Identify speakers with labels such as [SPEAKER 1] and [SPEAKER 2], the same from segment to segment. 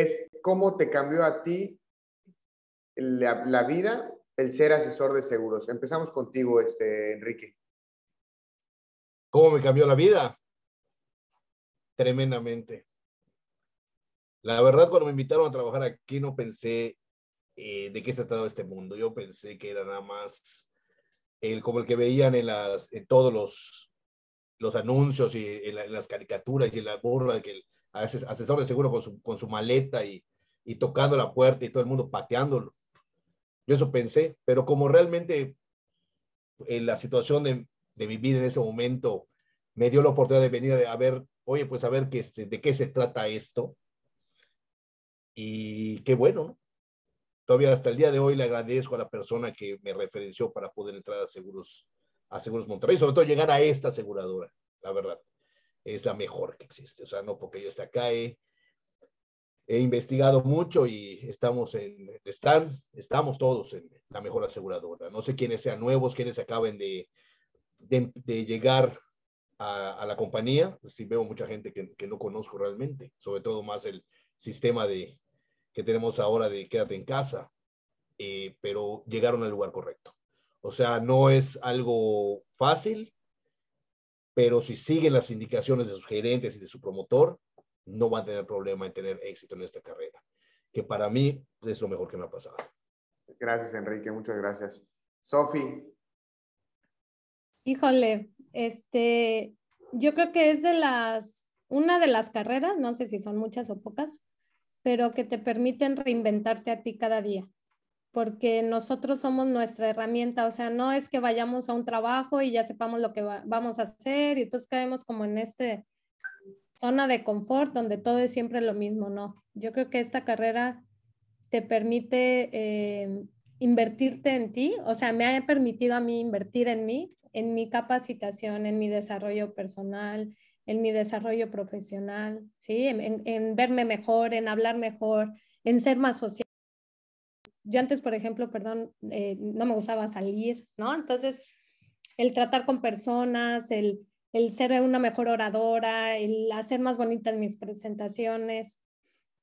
[SPEAKER 1] es cómo te cambió a ti la, vida el ser asesor de seguros. Empezamos contigo, este, Enrique.
[SPEAKER 2] ¿Cómo me cambió la vida? Tremendamente. La verdad, cuando me invitaron a trabajar aquí, no pensé eh, de qué se trataba este mundo. Yo pensé que era nada más el, como el que veían en, las, en todos los, los anuncios y en, las caricaturas y en la burla, que el asesor de seguro con su, con su maleta y, y tocando la puerta y todo el mundo pateándolo. Yo eso pensé, pero como realmente en eh, la situación de, de, mi vida en ese momento me dio la oportunidad de venir a ver, oye, pues a ver que, este, de qué se trata esto. Y qué bueno, ¿no? Todavía hasta el día de hoy le agradezco a la persona que me referenció para poder entrar a Seguros, a Seguros Monterrey, sobre todo llegar a esta aseguradora, la verdad. Es la mejor que existe. O sea, no porque yo esté acá, he, he investigado mucho y estamos en, están, estamos todos en la mejor aseguradora. No sé quiénes sean nuevos, quiénes acaben de, de, llegar a, la compañía. Sí veo mucha gente que, que, no conozco realmente, sobre todo más el sistema de, que tenemos ahora de quédate en casa, eh, pero llegaron al lugar correcto. O sea, no es algo fácil, pero si siguen las indicaciones de sus gerentes y de su promotor, no van a tener problema en tener éxito en esta carrera, que para mí es lo mejor que me ha pasado.
[SPEAKER 1] Gracias, Enrique, muchas gracias. Sofi.
[SPEAKER 3] Híjole, este, yo creo que es de las, una de las carreras, no sé si son muchas o pocas, pero que te permiten reinventarte a ti cada día, porque nosotros somos nuestra herramienta, o sea, no es que vayamos a un trabajo y ya sepamos lo que vamos a hacer y entonces caemos como en este zona de confort donde todo es siempre lo mismo, no. Yo creo que esta carrera te permite eh, invertirte en ti, o sea, me ha permitido a mí invertir en mí, en mi capacitación, en mi desarrollo personal, en mi desarrollo profesional, ¿sí? En, verme mejor, en hablar mejor, en ser más social. Yo antes, por ejemplo, perdón, eh, no me gustaba salir, ¿no? Entonces, el tratar con personas, el, el ser una mejor oradora, el hacer más bonitas mis presentaciones.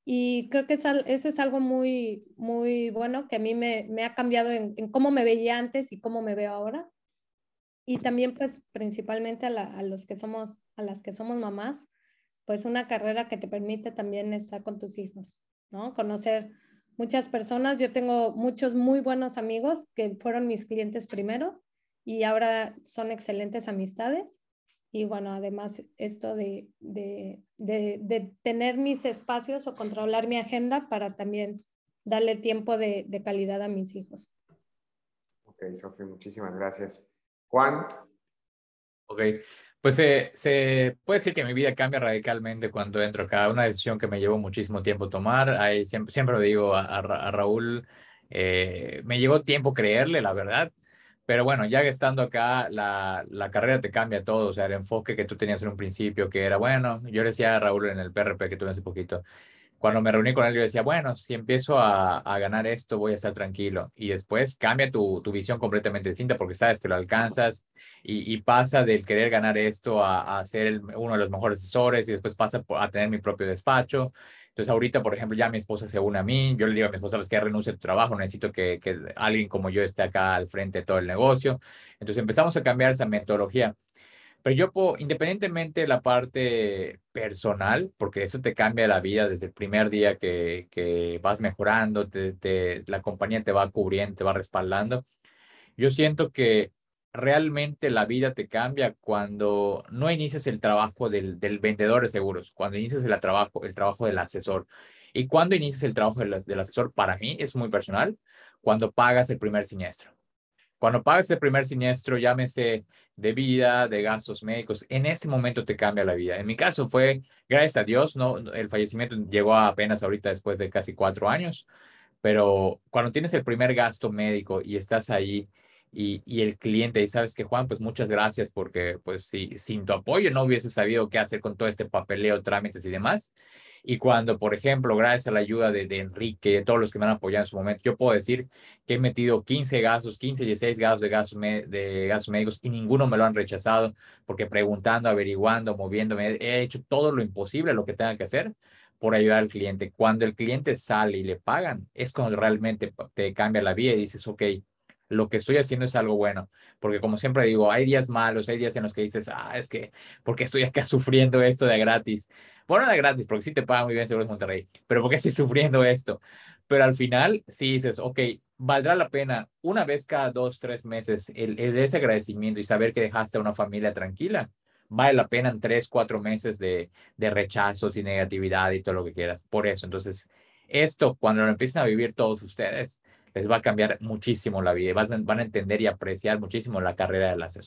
[SPEAKER 3] Y creo que eso es algo muy, muy bueno que a mí me, me ha cambiado en, cómo me veía antes y cómo me veo ahora. Y también, pues, principalmente a, a, los que somos, a las que somos mamás, pues una carrera que te permite también estar con tus hijos, ¿no? Conocer muchas personas. Yo tengo muchos muy buenos amigos que fueron mis clientes primero y ahora son excelentes amistades y bueno, además esto de, de, de, tener mis espacios o controlar mi agenda para también darle tiempo de, calidad a mis hijos.
[SPEAKER 1] Ok, Sofía, muchísimas gracias. Juan.
[SPEAKER 4] Ok, pues eh, se puede decir que mi vida cambia radicalmente cuando entro acá. Una decisión que me llevó muchísimo tiempo tomar. Ahí siempre, siempre lo digo a, Raúl, eh, me llevó tiempo creerle, la verdad. Pero bueno, ya estando acá, la, la, carrera te cambia todo, o sea, el enfoque que tú tenías en un principio, que era, bueno, yo le decía a Raúl en el PRP que tuve hace poquito, cuando me reuní con él, yo decía, bueno, si empiezo a, a ganar esto, voy a estar tranquilo. Y después cambia tu, tu, visión completamente distinta porque sabes que lo alcanzas y, y pasa del querer ganar esto a, a ser uno de los mejores asesores y después pasa a tener mi propio despacho entonces ahorita, por ejemplo, ya mi esposa se une a mí, yo le digo a mi esposa, que renuncie a tu trabajo, necesito que, que alguien como yo esté acá al frente de todo el negocio. Entonces empezamos a cambiar esa metodología. Pero yo puedo, independientemente de la parte personal, porque eso te cambia la vida desde el primer día que, vas mejorando, te, la compañía te va cubriendo, te va respaldando. Yo siento que realmente la vida te cambia cuando no inicias el trabajo del, vendedor de seguros, cuando inicias el trabajo, el trabajo del asesor. Y cuando inicias el trabajo del, asesor, para mí es muy personal, cuando pagas el primer siniestro. Cuando pagas el primer siniestro, llámese de vida, de gastos médicos, en ese momento te cambia la vida. En mi caso fue, gracias a Dios, no, el fallecimiento llegó apenas ahorita después de casi cuatro años, pero cuando tienes el primer gasto médico y estás ahí y, el cliente, y sabes que Juan, pues muchas gracias porque pues si, sin tu apoyo no hubiese sabido qué hacer con todo este papeleo, trámites y demás. Y cuando, por ejemplo, gracias a la ayuda de, Enrique, de todos los que me han apoyado en su momento, yo puedo decir que he metido 15 gastos, 15, 16 gastos de gastos, de gastos médicos y ninguno me lo han rechazado porque preguntando, averiguando, moviéndome, he hecho todo lo imposible, lo que tenga que hacer por ayudar al cliente. Cuando el cliente sale y le pagan, es cuando realmente te cambia la vida y dices, ok, lo que estoy haciendo es algo bueno. Porque como siempre digo, hay días malos, hay días en los que dices, ah, es que, ¿por qué estoy acá sufriendo esto de gratis? Bueno, de gratis, porque sí te pagan muy bien Seguros Monterrey, pero ¿por qué estoy sufriendo esto? Pero al final, sí dices, ok, valdrá la pena una vez cada dos, tres meses el, ese agradecimiento y saber que dejaste a una familia tranquila. Vale la pena en tres, cuatro meses de, de rechazos y negatividad y todo lo que quieras. Por eso, entonces, esto, cuando lo empiecen a vivir todos ustedes, les va a cambiar muchísimo la vida. Van, van a entender y apreciar muchísimo la carrera del asesor.